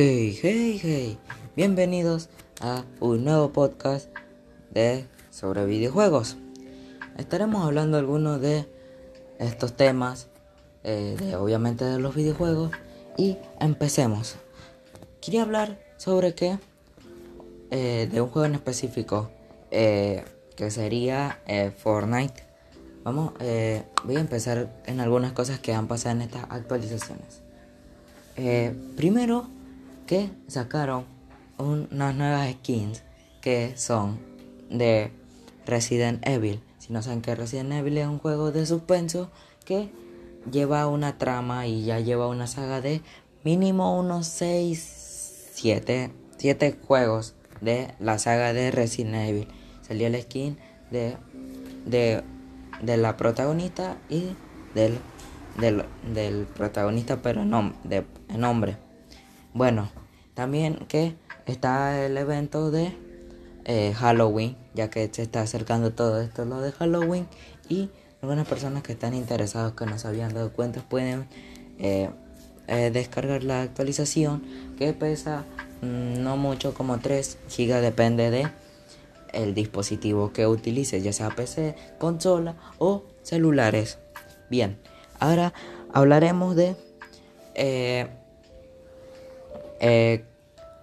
Hey, hey, hey. Bienvenidos a un nuevo podcast de sobre videojuegos. Estaremos hablando algunos de estos temas, eh, de, obviamente de los videojuegos. Y empecemos. Quería hablar sobre qué, eh, de un juego en específico, eh, que sería Fortnite. Vamos, voy a empezar en algunas cosas que han pasado en estas actualizaciones. primero, que sacaron unas nuevas skins que son de Resident Evil. Si no saben que Resident Evil es un juego de suspenso que lleva una trama y ya lleva una saga de mínimo unos 6, 7, 7 juegos de la saga de Resident Evil. Salió la skin de, de, de la protagonista y del, del, protagonista, pero no, de, en nombre. Bueno, también que está el evento de eh, Halloween, ya que se está acercando todo esto, lo de Halloween. Y algunas personas que están interesados, que no se habían dado cuenta, pueden eh, eh, descargar la actualización que pesa mm, no mucho como 3 GB, depende de el dispositivo que utilice, ya sea PC, consola o celulares. Bien, ahora hablaremos de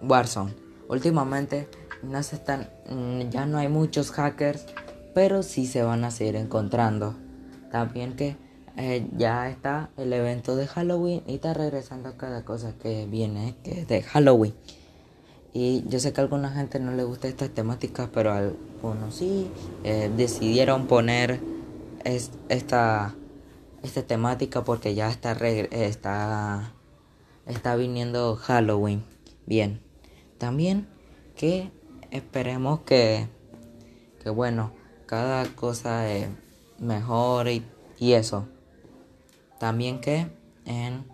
Warzone. Últimamente no se están, mm, ya no hay muchos hackers, pero sí se van a seguir encontrando. También que eh, ya está el evento de Halloween y está regresando cada cosa que viene, que es de Halloween. Y yo sé que a alguna gente no le gusta estas temáticas, pero algunos sí eh, decidieron poner esta, esta temática porque ya está, está está viniendo Halloween. Bien. También que esperemos que, que bueno, cada cosa es mejor y, eso. También que en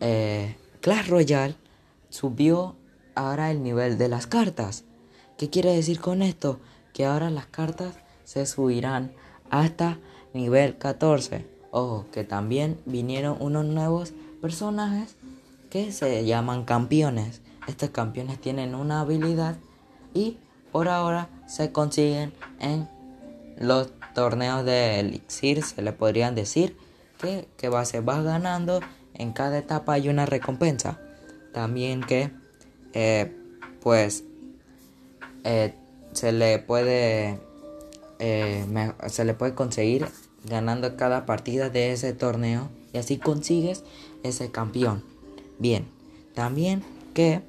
eh, Clash Royale subió ahora el nivel de las cartas. ¿Qué quiere decir con esto? Que ahora las cartas se subirán hasta nivel 14. Ojo, que también vinieron unos nuevos personajes que se llaman campeones. Estos campeones tienen una habilidad y por ahora se consiguen en los torneos de elixir. Se le podrían decir que, que va, se va ganando en cada etapa hay una recompensa. También que eh, pues eh, se le puede eh, se le puede conseguir ganando cada partida de ese torneo y así consigues ese campeón. Bien, también que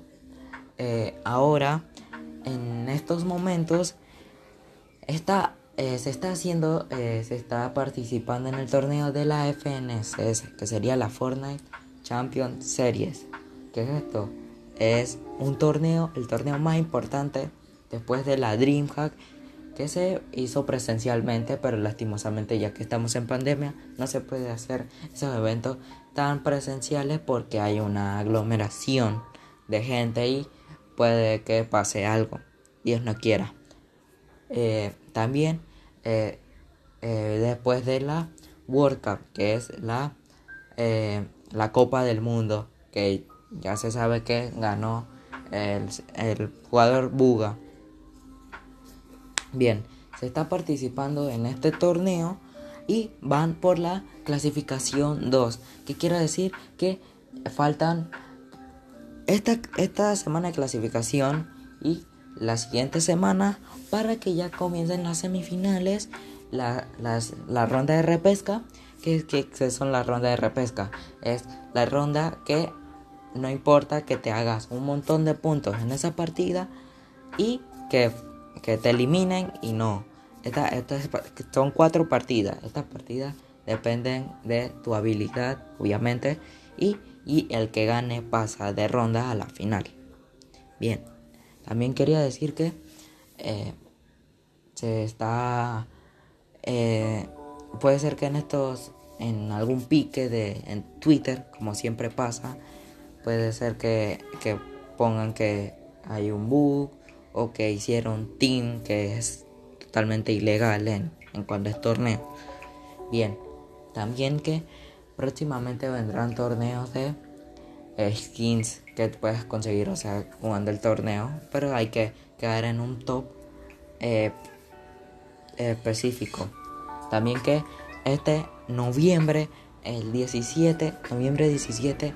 eh, ahora en estos momentos está, eh, se está haciendo, eh, se está participando en el torneo de la FNSS, que sería la Fortnite Champion Series. ¿Qué es esto? Es un torneo, el torneo más importante después de la DreamHack que se hizo presencialmente, pero lastimosamente ya que estamos en pandemia no se puede hacer esos eventos tan presenciales porque hay una aglomeración de gente y puede que pase algo, Dios no quiera. Eh, también eh, eh, después de la World Cup, que es la, la Copa del Mundo, que ya se sabe que ganó el, el jugador Buga Bien, se está participando en este torneo y van por la clasificación 2. ¿Qué quiere decir? Que faltan esta, esta semana de clasificación y la siguiente semana para que ya comiencen las semifinales, la, la ronda de repesca. que que son la ronda de repesca? Es la ronda que no importa que te hagas un montón de puntos en esa partida y que que te eliminen y no. Esta, son cuatro partidas. Estas partidas dependen de tu habilidad, obviamente. Y, el que gane pasa de ronda a la final. Bien, también quería decir que eh, se está... Eh, puede ser que en estos, en algún pique de en Twitter, como siempre pasa, puede ser que, que pongan que hay un bug o que hicieron team que es totalmente ilegal en, en cuanto es torneo. Bien, también que próximamente vendrán torneos de skins que puedes conseguir, o sea, jugando el torneo, pero hay que quedar en un top eh, específico. También que este noviembre, el 17, noviembre 17,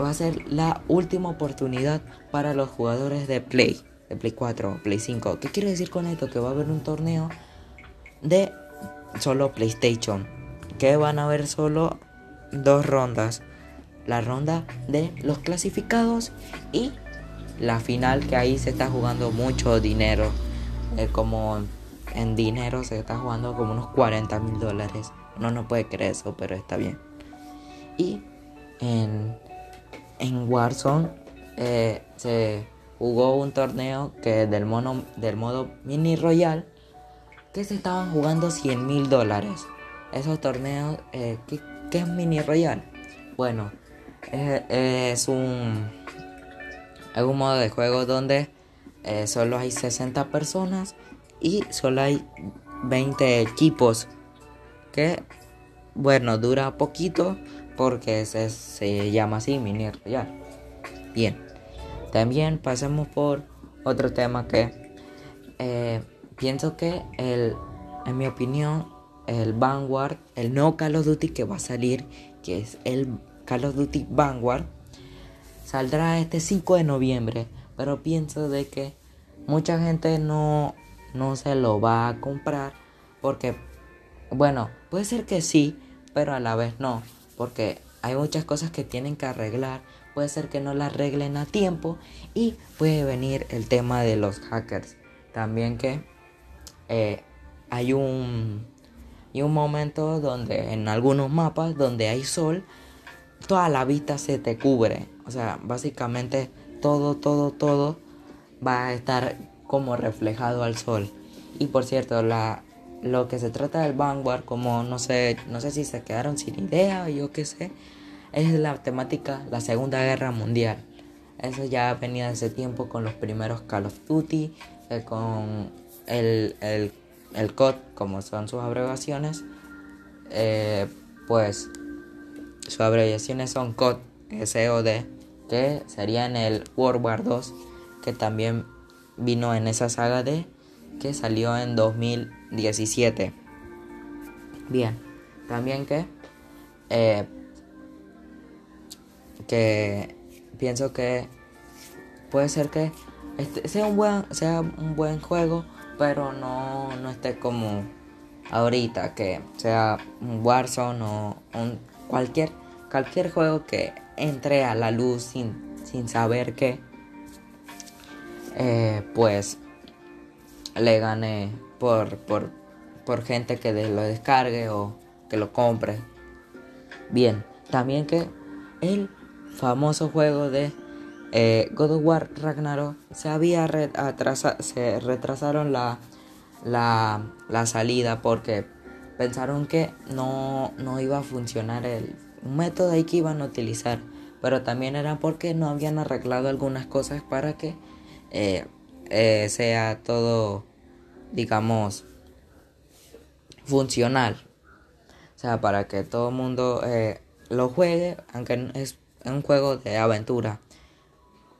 va a ser la última oportunidad para los jugadores de Play, Play 4, Play 5. ¿Qué quiere decir con esto? Que va a haber un torneo de solo PlayStation, que van a haber solo dos rondas. La ronda de los clasificados y la final que ahí se está jugando mucho dinero. Eh, como en dinero se está jugando como unos 40 mil dólares. No, no puede creer eso, pero está bien. Y en en Warzone eh, se jugó un torneo que del, del modo mini royal que se estaban jugando 100 mil dólares. Esos torneos, eh, ¿qué, es mini royal? Bueno, es un es un modo de juego donde eh, solo hay 60 personas y solo hay 20 equipos que bueno dura poquito porque se, llama así mini royal. Bien, también pasemos por otro tema que eh, pienso que el, en mi opinión, el Vanguard, el nuevo Call of Duty que va a salir, que es el Call of Duty Vanguard, saldrá este 5 de noviembre, pero pienso de que mucha gente no, no se lo va a comprar porque, bueno, puede ser que sí, pero a la vez no porque hay muchas cosas que tienen que arreglar. Puede ser que no las arreglen a tiempo y puede venir el tema de los hackers. También que eh, hay un un momento donde en algunos mapas donde hay sol toda la vista se te cubre o sea básicamente todo todo todo va a estar como reflejado al sol y por cierto la lo que se trata del Vanguard, como no sé, no sé si se quedaron sin idea o yo qué sé, es la temática la Segunda Guerra Mundial. Eso ya venía desde tiempo con los primeros Call of Duty, eh, con el, el, el COD, como son sus abreviaciones. Eh, pues sus abreviaciones son COD, SOD, que sería en el World War 2, que también vino en esa saga de que salió en 2017. Bien, también que, eh, que pienso que puede ser que este sea un buen, sea un buen juego, pero no, no esté como ahorita, que sea un Warzone o un, cualquier, cualquier juego que entre a la luz sin, sin saber que, eh, pues le gane por, por, por gente que lo descargue o que lo compre. Bien, también que el famoso juego de eh, God of War Ragnarok se había retrasado, se retrasaron la, la, la, salida porque pensaron que no, no iba a funcionar el método ahí que iban a utilizar, pero también era porque no habían arreglado algunas cosas para que eh, eh, sea todo, digamos, funcional. O sea, para que todo el mundo lo juegue, aunque es un juego de aventura.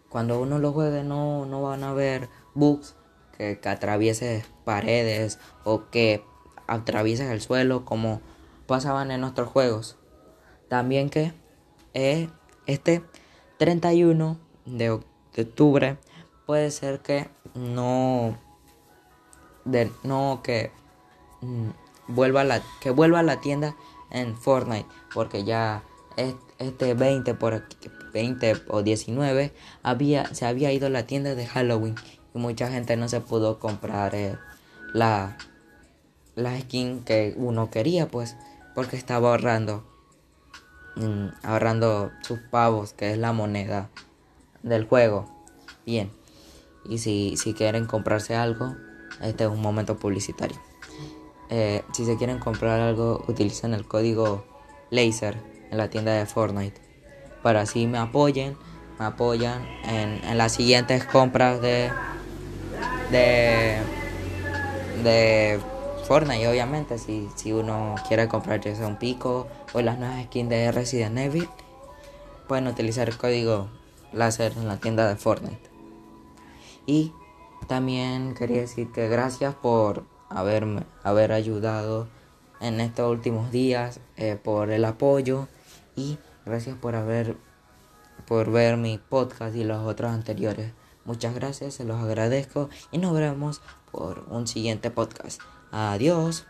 Cuando uno lo juegue no, no van a ver bugs que, que atravieses paredes o que atravieses el suelo como pasaban en otros juegos. También que eh, este 31 de octubre puede ser que no de no que mm, vuelva a la que vuelva a la tienda en Fortnite porque ya este 20 por 20 o 19 había se había ido a la tienda de Halloween y mucha gente no se pudo comprar eh, la la skin que uno quería pues porque estaba ahorrando mm, ahorrando sus pavos que es la moneda del juego bien y si, si quieren comprarse algo, este es un momento publicitario. Eh, si se quieren comprar algo, utilicen el código LASER en la tienda de Fortnite. Para así me apoyen, me apoyan en, las siguientes compras de, de, de Fortnite, obviamente. Si, si uno quiere comprar ya un pico o las nuevas skins de Resident Evil, pueden utilizar el código láser en la tienda de Fortnite. Y también quería decir que gracias por haberme haber ayudado en estos últimos días, eh, por el apoyo y gracias por haber por ver mi podcast y los otros anteriores. Muchas gracias, se los agradezco y nos vemos por un siguiente podcast. Adiós.